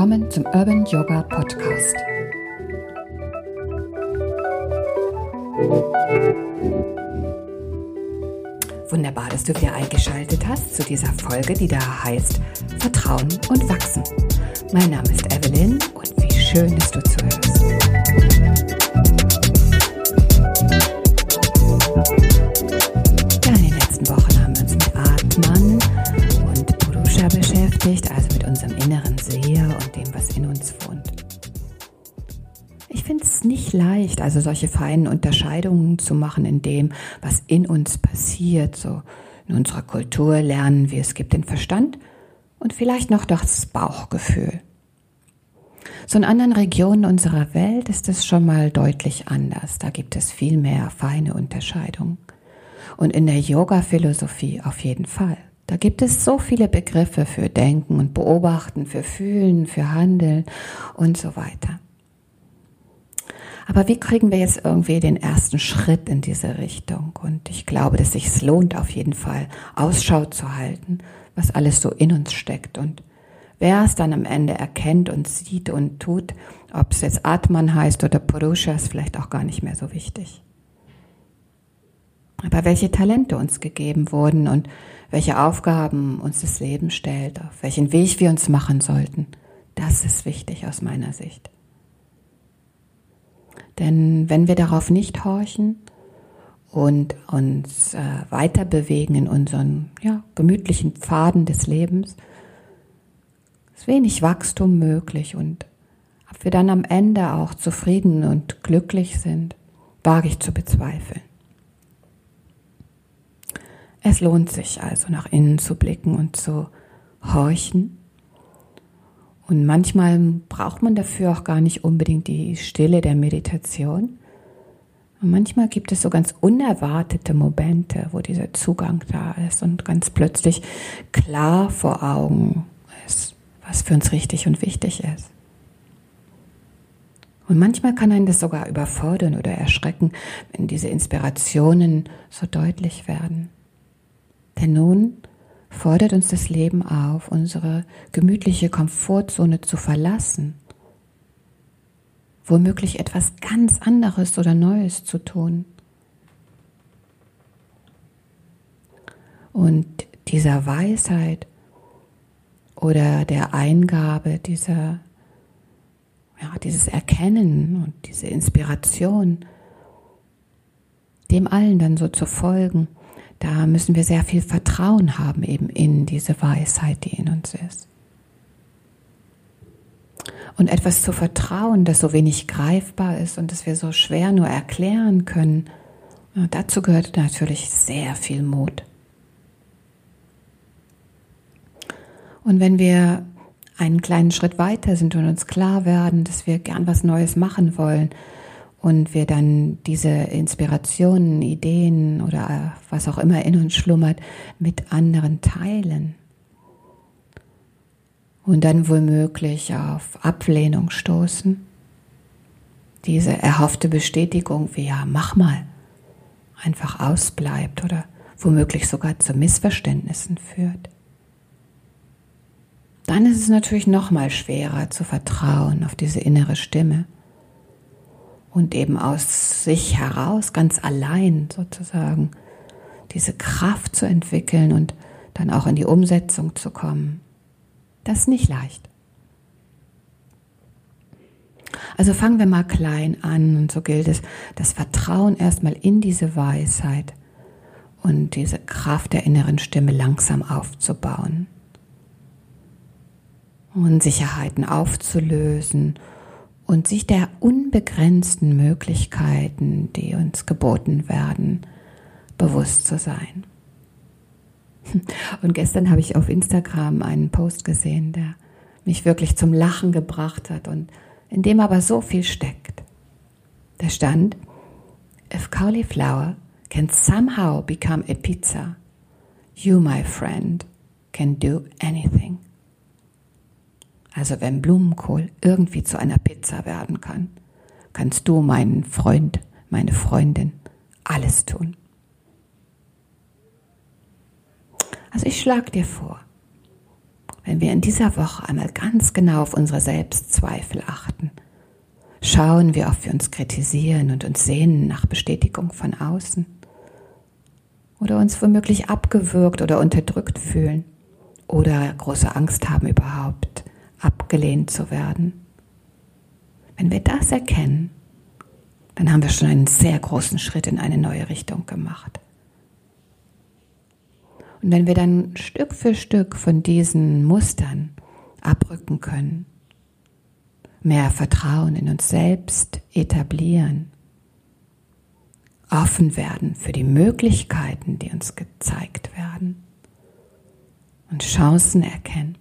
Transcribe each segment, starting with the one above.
Willkommen zum Urban Yoga Podcast. Wunderbar, dass du wieder eingeschaltet hast zu dieser Folge, die da heißt Vertrauen und Wachsen. Mein Name ist Evelyn und wie schön, dass du zuhörst. Also solche feinen Unterscheidungen zu machen in dem, was in uns passiert. So in unserer Kultur lernen wir, es gibt den Verstand und vielleicht noch das Bauchgefühl. So in anderen Regionen unserer Welt ist es schon mal deutlich anders. Da gibt es viel mehr feine Unterscheidungen. Und in der Yoga-Philosophie auf jeden Fall. Da gibt es so viele Begriffe für Denken und Beobachten, für Fühlen, für Handeln und so weiter. Aber wie kriegen wir jetzt irgendwie den ersten Schritt in diese Richtung? Und ich glaube, dass sich es lohnt, auf jeden Fall Ausschau zu halten, was alles so in uns steckt und wer es dann am Ende erkennt und sieht und tut, ob es jetzt Atman heißt oder Purusha, ist vielleicht auch gar nicht mehr so wichtig. Aber welche Talente uns gegeben wurden und welche Aufgaben uns das Leben stellt, auf welchen Weg wir uns machen sollten, das ist wichtig aus meiner Sicht. Denn wenn wir darauf nicht horchen und uns äh, weiter bewegen in unseren ja, gemütlichen Pfaden des Lebens, ist wenig Wachstum möglich und ob wir dann am Ende auch zufrieden und glücklich sind, wage ich zu bezweifeln. Es lohnt sich also nach innen zu blicken und zu horchen und manchmal braucht man dafür auch gar nicht unbedingt die Stille der Meditation. Und manchmal gibt es so ganz unerwartete Momente, wo dieser Zugang da ist und ganz plötzlich klar vor Augen ist, was für uns richtig und wichtig ist. Und manchmal kann einen das sogar überfordern oder erschrecken, wenn diese Inspirationen so deutlich werden. Denn nun fordert uns das Leben auf, unsere gemütliche Komfortzone zu verlassen, womöglich etwas ganz anderes oder Neues zu tun. Und dieser Weisheit oder der Eingabe dieser, ja, dieses Erkennen und diese Inspiration, dem allen dann so zu folgen, da müssen wir sehr viel Vertrauen haben eben in diese Weisheit, die in uns ist. Und etwas zu vertrauen, das so wenig greifbar ist und das wir so schwer nur erklären können, dazu gehört natürlich sehr viel Mut. Und wenn wir einen kleinen Schritt weiter sind und uns klar werden, dass wir gern was Neues machen wollen, und wir dann diese Inspirationen, Ideen oder was auch immer in uns schlummert mit anderen teilen. Und dann womöglich auf Ablehnung stoßen, diese erhoffte Bestätigung wie ja, mach mal, einfach ausbleibt oder womöglich sogar zu Missverständnissen führt. Dann ist es natürlich noch mal schwerer zu vertrauen auf diese innere Stimme und eben aus sich heraus, ganz allein sozusagen, diese Kraft zu entwickeln und dann auch in die Umsetzung zu kommen. Das ist nicht leicht. Also fangen wir mal klein an und so gilt es, das Vertrauen erstmal in diese Weisheit und diese Kraft der inneren Stimme langsam aufzubauen. Unsicherheiten aufzulösen und sich der unbegrenzten Möglichkeiten, die uns geboten werden, bewusst zu sein. Und gestern habe ich auf Instagram einen Post gesehen, der mich wirklich zum Lachen gebracht hat und in dem aber so viel steckt. Da stand, If cauliflower can somehow become a pizza, you, my friend, can do anything. Also wenn Blumenkohl irgendwie zu einer Pizza werden kann, kannst du, meinen Freund, meine Freundin, alles tun. Also ich schlage dir vor, wenn wir in dieser Woche einmal ganz genau auf unsere Selbstzweifel achten. Schauen, wie oft wir uns kritisieren und uns sehnen nach Bestätigung von außen. Oder uns womöglich abgewürgt oder unterdrückt fühlen. Oder große Angst haben überhaupt, abgelehnt zu werden. Wenn wir das erkennen, dann haben wir schon einen sehr großen Schritt in eine neue Richtung gemacht. Und wenn wir dann Stück für Stück von diesen Mustern abrücken können, mehr Vertrauen in uns selbst etablieren, offen werden für die Möglichkeiten, die uns gezeigt werden und Chancen erkennen.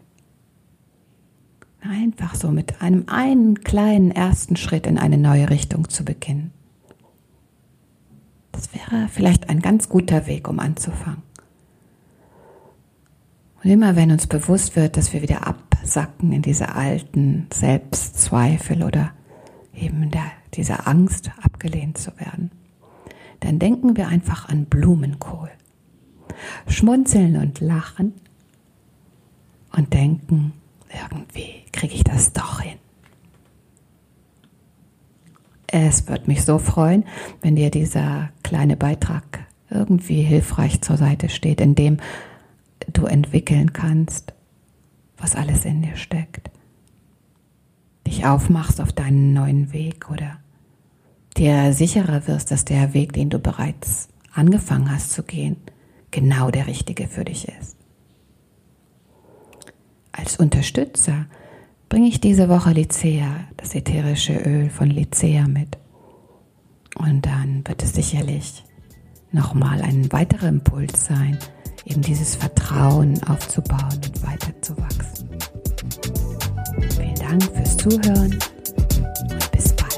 Einfach so mit einem einen kleinen ersten Schritt in eine neue Richtung zu beginnen. Das wäre vielleicht ein ganz guter Weg, um anzufangen. Und immer wenn uns bewusst wird, dass wir wieder absacken in diese alten Selbstzweifel oder eben der, diese Angst, abgelehnt zu werden, dann denken wir einfach an Blumenkohl. Schmunzeln und lachen und denken, irgendwie kriege ich das doch hin. Es wird mich so freuen, wenn dir dieser kleine Beitrag irgendwie hilfreich zur Seite steht, indem du entwickeln kannst, was alles in dir steckt. Dich aufmachst auf deinen neuen Weg oder dir sicherer wirst, dass der Weg, den du bereits angefangen hast zu gehen, genau der richtige für dich ist. Als Unterstützer bringe ich diese Woche Lycea, das ätherische Öl von Lycea mit. Und dann wird es sicherlich nochmal ein weiterer Impuls sein, eben dieses Vertrauen aufzubauen und weiterzuwachsen. Vielen Dank fürs Zuhören und bis bald.